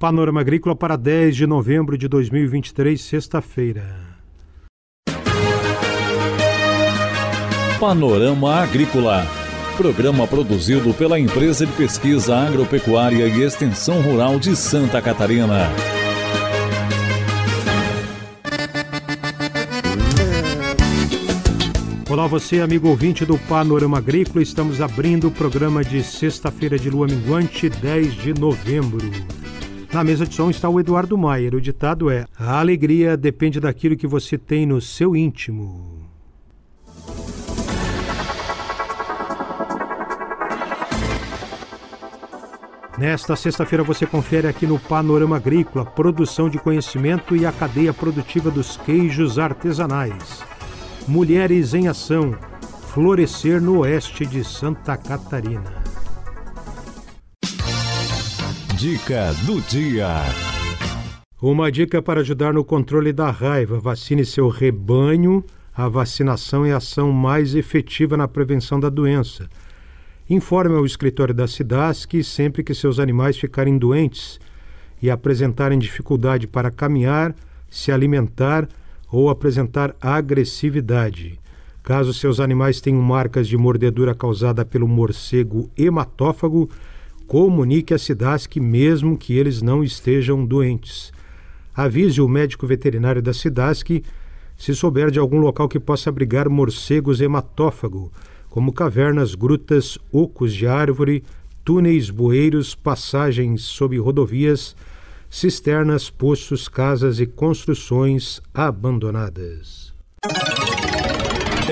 Panorama Agrícola para 10 de novembro de 2023, sexta-feira. Panorama Agrícola. Programa produzido pela Empresa de Pesquisa Agropecuária e Extensão Rural de Santa Catarina. Olá, você, amigo ouvinte do Panorama Agrícola. Estamos abrindo o programa de sexta-feira de lua minguante, 10 de novembro. Na mesa de som está o Eduardo Maier. O ditado é: A alegria depende daquilo que você tem no seu íntimo. Nesta sexta-feira você confere aqui no Panorama Agrícola produção de conhecimento e a cadeia produtiva dos queijos artesanais. Mulheres em Ação florescer no oeste de Santa Catarina. Dica do dia. Uma dica para ajudar no controle da raiva: vacine seu rebanho. A vacinação é a ação mais efetiva na prevenção da doença. Informe ao escritório da SIDASC sempre que seus animais ficarem doentes e apresentarem dificuldade para caminhar, se alimentar ou apresentar agressividade. Caso seus animais tenham marcas de mordedura causada pelo morcego hematófago, comunique a SIDASC mesmo que eles não estejam doentes. Avise o médico veterinário da SIDASC se souber de algum local que possa abrigar morcegos hematófago, como cavernas, grutas, ocos de árvore, túneis, bueiros, passagens sob rodovias, cisternas, poços, casas e construções abandonadas.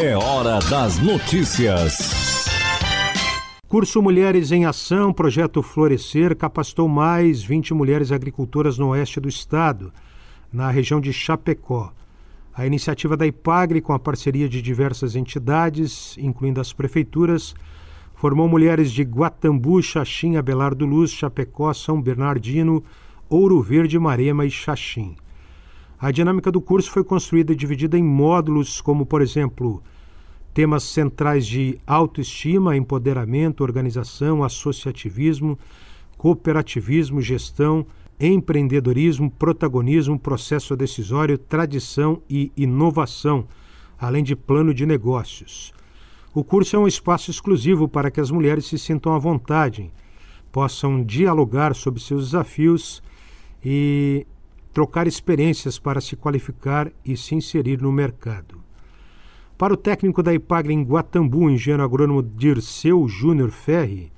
É hora das notícias. Curso Mulheres em Ação, projeto Florescer, capacitou mais 20 mulheres agricultoras no oeste do estado, na região de Chapecó. A iniciativa da IPAGRE, com a parceria de diversas entidades, incluindo as prefeituras, formou mulheres de Guatambu, Xaxim, Abelardo Luz, Chapecó, São Bernardino, Ouro Verde, Marema e Xaxim. A dinâmica do curso foi construída e dividida em módulos como, por exemplo, temas centrais de autoestima, empoderamento, organização, associativismo, cooperativismo, gestão, empreendedorismo, protagonismo, processo decisório, tradição e inovação, além de plano de negócios. O curso é um espaço exclusivo para que as mulheres se sintam à vontade, possam dialogar sobre seus desafios e trocar experiências para se qualificar e se inserir no mercado. Para o técnico da Ipagre em Guatambu, engenheiro agrônomo Dirceu Júnior Ferri,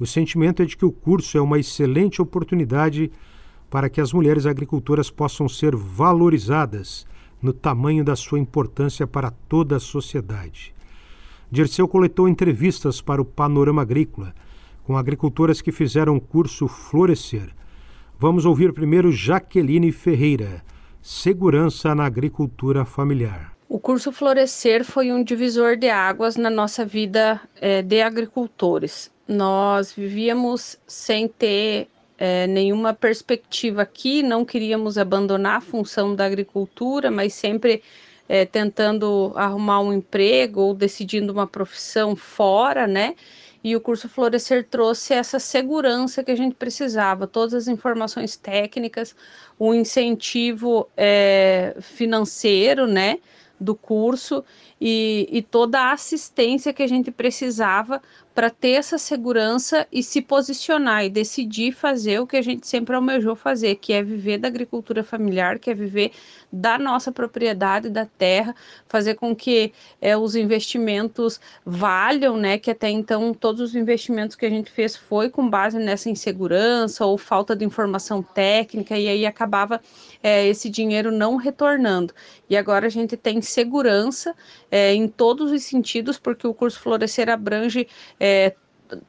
o sentimento é de que o curso é uma excelente oportunidade para que as mulheres agricultoras possam ser valorizadas no tamanho da sua importância para toda a sociedade. Dirceu coletou entrevistas para o Panorama Agrícola com agricultoras que fizeram o curso Florescer Vamos ouvir primeiro Jaqueline Ferreira, Segurança na Agricultura Familiar. O curso Florescer foi um divisor de águas na nossa vida é, de agricultores. Nós vivíamos sem ter é, nenhuma perspectiva aqui, não queríamos abandonar a função da agricultura, mas sempre é, tentando arrumar um emprego ou decidindo uma profissão fora, né? E o curso Florescer trouxe essa segurança que a gente precisava, todas as informações técnicas, o incentivo é, financeiro, né, do curso e, e toda a assistência que a gente precisava para ter essa segurança e se posicionar e decidir fazer o que a gente sempre almejou fazer, que é viver da agricultura familiar, que é viver da nossa propriedade, da terra, fazer com que é, os investimentos valham, né? Que até então todos os investimentos que a gente fez foi com base nessa insegurança ou falta de informação técnica, e aí acabava é, esse dinheiro não retornando. E agora a gente tem segurança é, em todos os sentidos, porque o curso Florescer abrange é,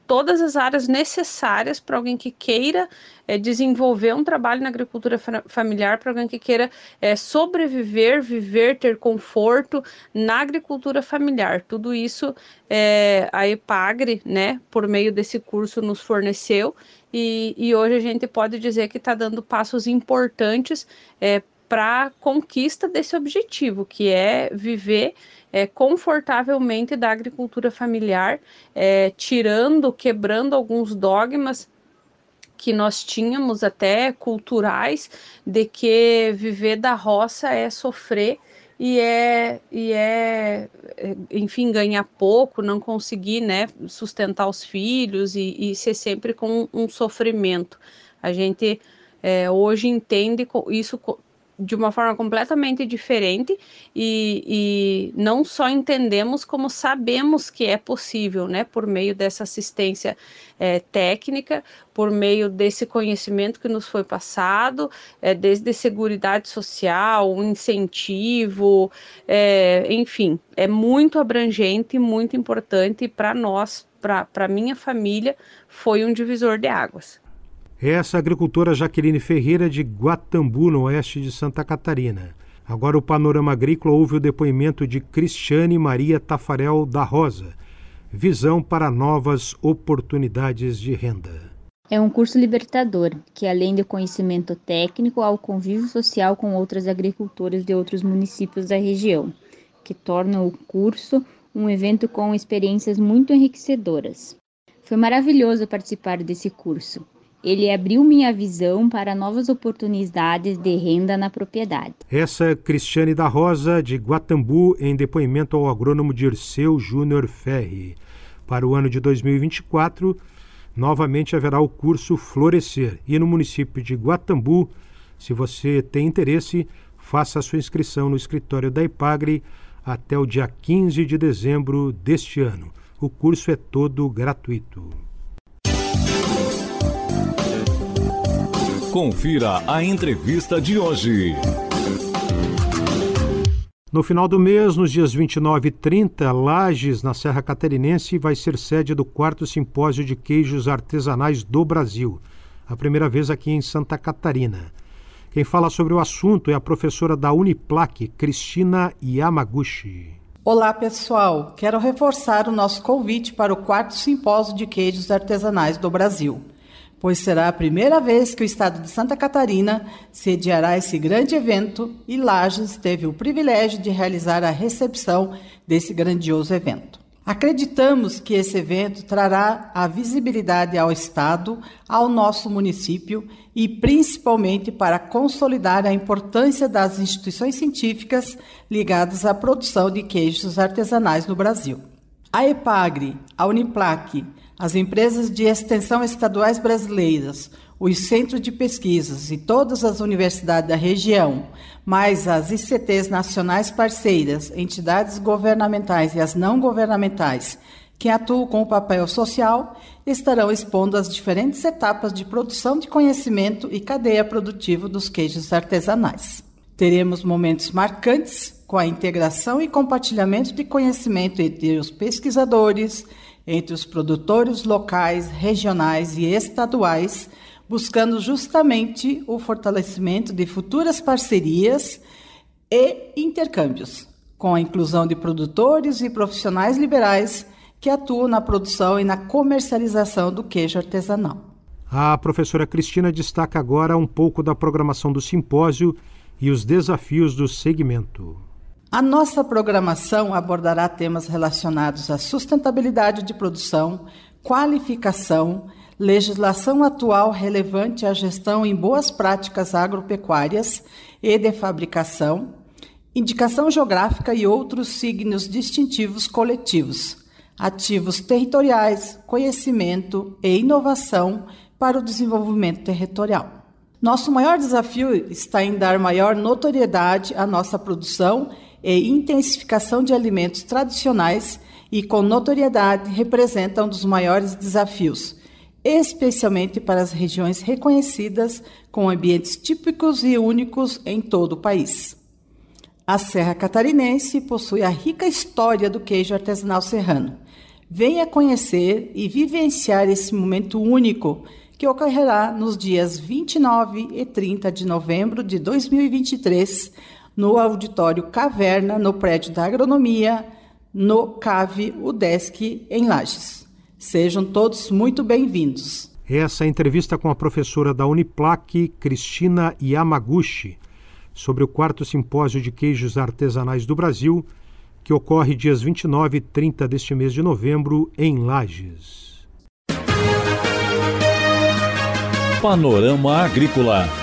todas as áreas necessárias para alguém que queira é, desenvolver um trabalho na agricultura familiar, para alguém que queira é, sobreviver, viver, ter conforto na agricultura familiar. Tudo isso é, a EPAGRE, né, por meio desse curso, nos forneceu e, e hoje a gente pode dizer que está dando passos importantes é, para conquista desse objetivo, que é viver é, confortavelmente da agricultura familiar, é, tirando, quebrando alguns dogmas que nós tínhamos até culturais de que viver da roça é sofrer e é, e é, enfim, ganhar pouco, não conseguir, né, sustentar os filhos e, e ser sempre com um sofrimento. A gente é, hoje entende isso de uma forma completamente diferente e, e, não só entendemos como sabemos que é possível, né, por meio dessa assistência é, técnica, por meio desse conhecimento que nos foi passado, é, desde seguridade social, um incentivo, é, enfim, é muito abrangente, muito importante para nós, para minha família, foi um divisor de águas. Essa agricultora Jaqueline Ferreira de Guatambu, no oeste de Santa Catarina. Agora o panorama agrícola ouve o depoimento de Cristiane Maria Tafarel da Rosa. Visão para novas oportunidades de renda. É um curso libertador, que além do conhecimento técnico, há o convívio social com outras agricultoras de outros municípios da região, que torna o curso um evento com experiências muito enriquecedoras. Foi maravilhoso participar desse curso ele abriu minha visão para novas oportunidades de renda na propriedade. Essa é Cristiane da Rosa, de Guatambu, em depoimento ao agrônomo Dirceu Júnior Ferri. Para o ano de 2024, novamente haverá o curso Florescer. E no município de Guatambu, se você tem interesse, faça a sua inscrição no escritório da Ipagre até o dia 15 de dezembro deste ano. O curso é todo gratuito. Confira a entrevista de hoje. No final do mês, nos dias 29 e 30, Lages, na Serra Catarinense, vai ser sede do quarto simpósio de queijos artesanais do Brasil, a primeira vez aqui em Santa Catarina. Quem fala sobre o assunto é a professora da Uniplac, Cristina Yamaguchi. Olá, pessoal. Quero reforçar o nosso convite para o quarto simpósio de queijos artesanais do Brasil pois será a primeira vez que o estado de Santa Catarina sediará esse grande evento e Lages teve o privilégio de realizar a recepção desse grandioso evento. Acreditamos que esse evento trará a visibilidade ao Estado, ao nosso município e principalmente para consolidar a importância das instituições científicas ligadas à produção de queijos artesanais no Brasil. A EPAGRE, a Uniplac, as empresas de extensão estaduais brasileiras, os centros de pesquisas e todas as universidades da região, mais as ICTs nacionais parceiras, entidades governamentais e as não governamentais que atuam com o papel social, estarão expondo as diferentes etapas de produção de conhecimento e cadeia produtiva dos queijos artesanais. Teremos momentos marcantes com a integração e compartilhamento de conhecimento entre os pesquisadores, entre os produtores locais, regionais e estaduais, buscando justamente o fortalecimento de futuras parcerias e intercâmbios, com a inclusão de produtores e profissionais liberais que atuam na produção e na comercialização do queijo artesanal. A professora Cristina destaca agora um pouco da programação do simpósio e os desafios do segmento. A nossa programação abordará temas relacionados à sustentabilidade de produção, qualificação, legislação atual relevante à gestão em boas práticas agropecuárias e de fabricação, indicação geográfica e outros signos distintivos coletivos, ativos territoriais, conhecimento e inovação para o desenvolvimento territorial. Nosso maior desafio está em dar maior notoriedade à nossa produção e intensificação de alimentos tradicionais e com notoriedade representam um dos maiores desafios, especialmente para as regiões reconhecidas com ambientes típicos e únicos em todo o país. A Serra Catarinense possui a rica história do queijo artesanal serrano. Venha conhecer e vivenciar esse momento único que ocorrerá nos dias 29 e 30 de novembro de 2023 no auditório Caverna, no prédio da Agronomia, no CAVE UDESC, em Lages. Sejam todos muito bem-vindos. Essa é a entrevista com a professora da Uniplac, Cristina Yamaguchi, sobre o quarto simpósio de queijos artesanais do Brasil, que ocorre dias 29 e 30 deste mês de novembro em Lages. Panorama Agrícola.